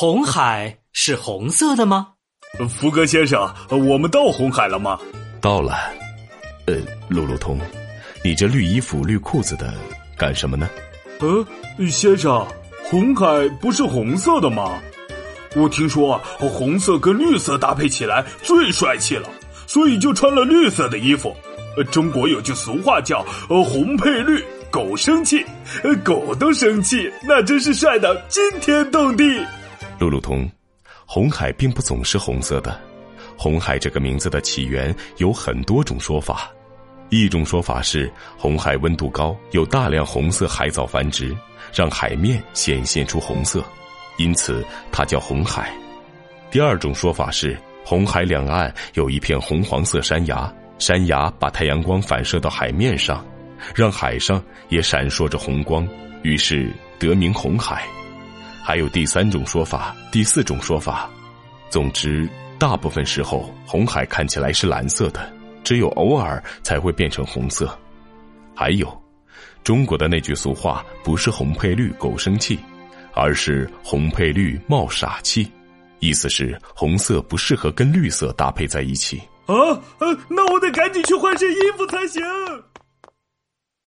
红海是红色的吗？福格先生，我们到红海了吗？到了。呃，路路通，你这绿衣服绿裤子的干什么呢？呃，先生，红海不是红色的吗？我听说啊，红色跟绿色搭配起来最帅气了，所以就穿了绿色的衣服。呃，中国有句俗话叫“呃红配绿，狗生气”，呃，狗都生气，那真是帅的惊天动地。路路通，红海并不总是红色的。红海这个名字的起源有很多种说法，一种说法是红海温度高，有大量红色海藻繁殖，让海面显现出红色。因此，它叫红海。第二种说法是，红海两岸有一片红黄色山崖，山崖把太阳光反射到海面上，让海上也闪烁着红光，于是得名红海。还有第三种说法，第四种说法。总之，大部分时候红海看起来是蓝色的，只有偶尔才会变成红色。还有，中国的那句俗话不是红配绿，狗生气。而是红配绿冒傻气，意思是红色不适合跟绿色搭配在一起。啊，呃，那我得赶紧去换身衣服才行。